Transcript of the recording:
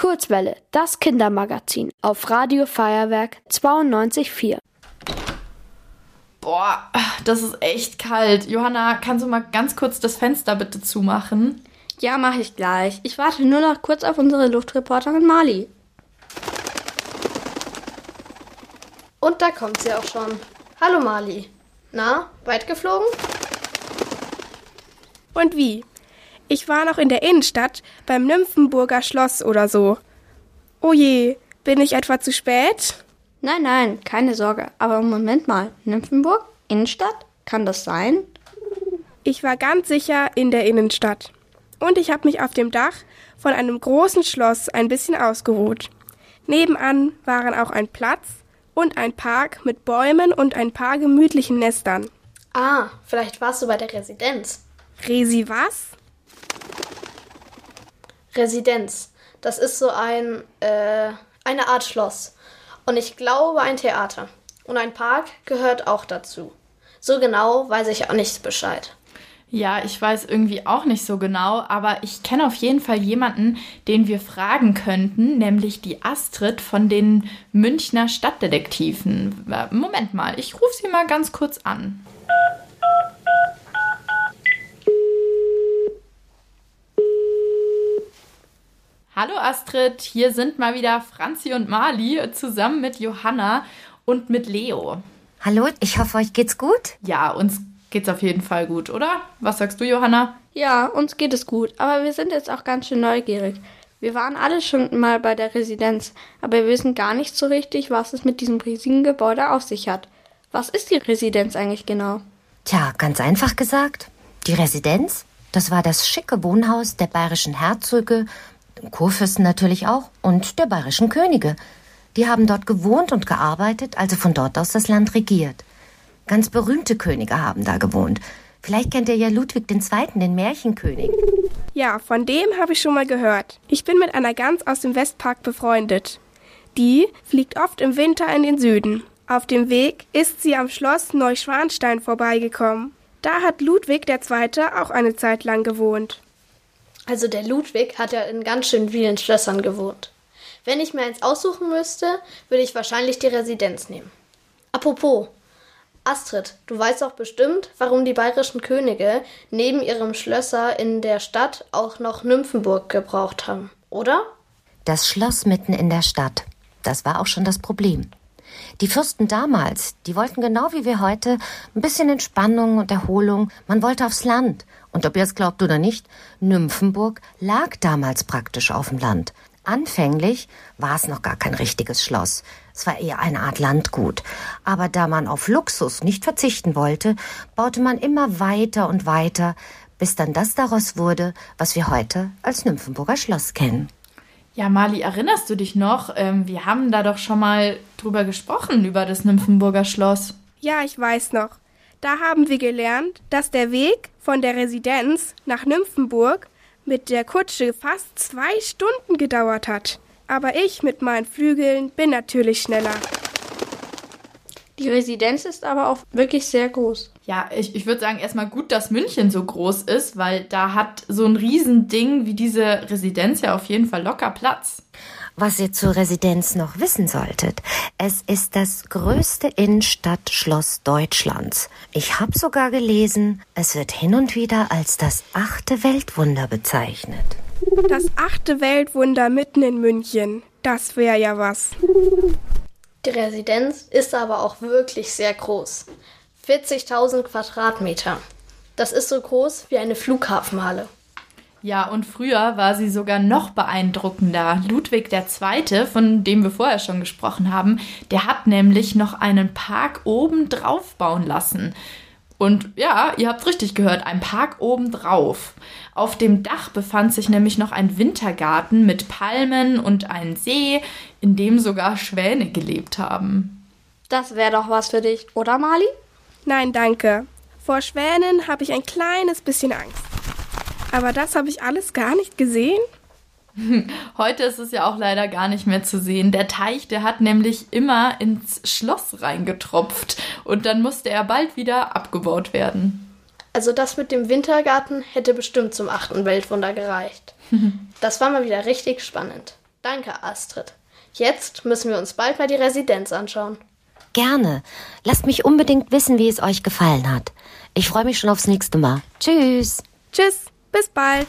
Kurzwelle, das Kindermagazin auf Radio Feuerwerk 92.4. Boah, das ist echt kalt. Johanna, kannst du mal ganz kurz das Fenster bitte zumachen? Ja, mache ich gleich. Ich warte nur noch kurz auf unsere Luftreporterin Mali. Und da kommt sie auch schon. Hallo Mali. Na, weit geflogen? Und wie? Ich war noch in der Innenstadt beim Nymphenburger Schloss oder so. Oh je, bin ich etwa zu spät? Nein, nein, keine Sorge. Aber Moment mal, Nymphenburg? Innenstadt? Kann das sein? Ich war ganz sicher in der Innenstadt. Und ich habe mich auf dem Dach von einem großen Schloss ein bisschen ausgeruht. Nebenan waren auch ein Platz und ein Park mit Bäumen und ein paar gemütlichen Nestern. Ah, vielleicht warst du bei der Residenz. Resi was? Residenz. Das ist so ein, äh, eine Art Schloss. Und ich glaube ein Theater. Und ein Park gehört auch dazu. So genau weiß ich auch nicht Bescheid. Ja, ich weiß irgendwie auch nicht so genau, aber ich kenne auf jeden Fall jemanden, den wir fragen könnten, nämlich die Astrid von den Münchner Stadtdetektiven. Äh, Moment mal, ich rufe sie mal ganz kurz an. Hallo Astrid, hier sind mal wieder Franzi und Mali zusammen mit Johanna und mit Leo. Hallo, ich hoffe, euch geht's gut? Ja, uns geht's auf jeden Fall gut, oder? Was sagst du, Johanna? Ja, uns geht es gut, aber wir sind jetzt auch ganz schön neugierig. Wir waren alle schon mal bei der Residenz, aber wir wissen gar nicht so richtig, was es mit diesem riesigen Gebäude auf sich hat. Was ist die Residenz eigentlich genau? Tja, ganz einfach gesagt. Die Residenz, das war das schicke Wohnhaus der bayerischen Herzöge Kurfürsten natürlich auch und der bayerischen Könige. Die haben dort gewohnt und gearbeitet, also von dort aus das Land regiert. Ganz berühmte Könige haben da gewohnt. Vielleicht kennt ihr ja Ludwig II., den Märchenkönig. Ja, von dem habe ich schon mal gehört. Ich bin mit einer Gans aus dem Westpark befreundet. Die fliegt oft im Winter in den Süden. Auf dem Weg ist sie am Schloss Neuschwanstein vorbeigekommen. Da hat Ludwig II. auch eine Zeit lang gewohnt. Also der Ludwig hat ja in ganz schön vielen Schlössern gewohnt. Wenn ich mir eins aussuchen müsste, würde ich wahrscheinlich die Residenz nehmen. Apropos, Astrid, du weißt doch bestimmt, warum die bayerischen Könige neben ihrem Schlösser in der Stadt auch noch Nymphenburg gebraucht haben, oder? Das Schloss mitten in der Stadt. Das war auch schon das Problem. Die Fürsten damals, die wollten genau wie wir heute ein bisschen Entspannung und Erholung. Man wollte aufs Land. Und ob ihr es glaubt oder nicht, Nymphenburg lag damals praktisch auf dem Land. Anfänglich war es noch gar kein richtiges Schloss. Es war eher eine Art Landgut. Aber da man auf Luxus nicht verzichten wollte, baute man immer weiter und weiter, bis dann das daraus wurde, was wir heute als Nymphenburger Schloss kennen. Ja, Mali, erinnerst du dich noch? Ähm, wir haben da doch schon mal drüber gesprochen, über das Nymphenburger Schloss. Ja, ich weiß noch. Da haben wir gelernt, dass der Weg von der Residenz nach Nymphenburg mit der Kutsche fast zwei Stunden gedauert hat. Aber ich mit meinen Flügeln bin natürlich schneller. Die Residenz ist aber auch wirklich sehr groß. Ja, ich, ich würde sagen, erstmal gut, dass München so groß ist, weil da hat so ein Riesending wie diese Residenz ja auf jeden Fall locker Platz. Was ihr zur Residenz noch wissen solltet, es ist das größte Innenstadtschloss Deutschlands. Ich habe sogar gelesen, es wird hin und wieder als das achte Weltwunder bezeichnet. Das achte Weltwunder mitten in München. Das wäre ja was. Die Residenz ist aber auch wirklich sehr groß. 40.000 Quadratmeter. Das ist so groß wie eine Flughafenhalle. Ja, und früher war sie sogar noch beeindruckender. Ludwig II., von dem wir vorher schon gesprochen haben, der hat nämlich noch einen Park oben drauf bauen lassen. Und ja, ihr habt richtig gehört, ein Park oben drauf. Auf dem Dach befand sich nämlich noch ein Wintergarten mit Palmen und ein See, in dem sogar Schwäne gelebt haben. Das wäre doch was für dich, oder Mali? Nein, danke. Vor Schwänen habe ich ein kleines bisschen Angst. Aber das habe ich alles gar nicht gesehen. Heute ist es ja auch leider gar nicht mehr zu sehen. Der Teich, der hat nämlich immer ins Schloss reingetropft und dann musste er bald wieder abgebaut werden. Also das mit dem Wintergarten hätte bestimmt zum achten Weltwunder gereicht. Das war mal wieder richtig spannend. Danke, Astrid. Jetzt müssen wir uns bald mal die Residenz anschauen. Gerne. Lasst mich unbedingt wissen, wie es euch gefallen hat. Ich freue mich schon aufs nächste Mal. Tschüss. Tschüss, bis bald.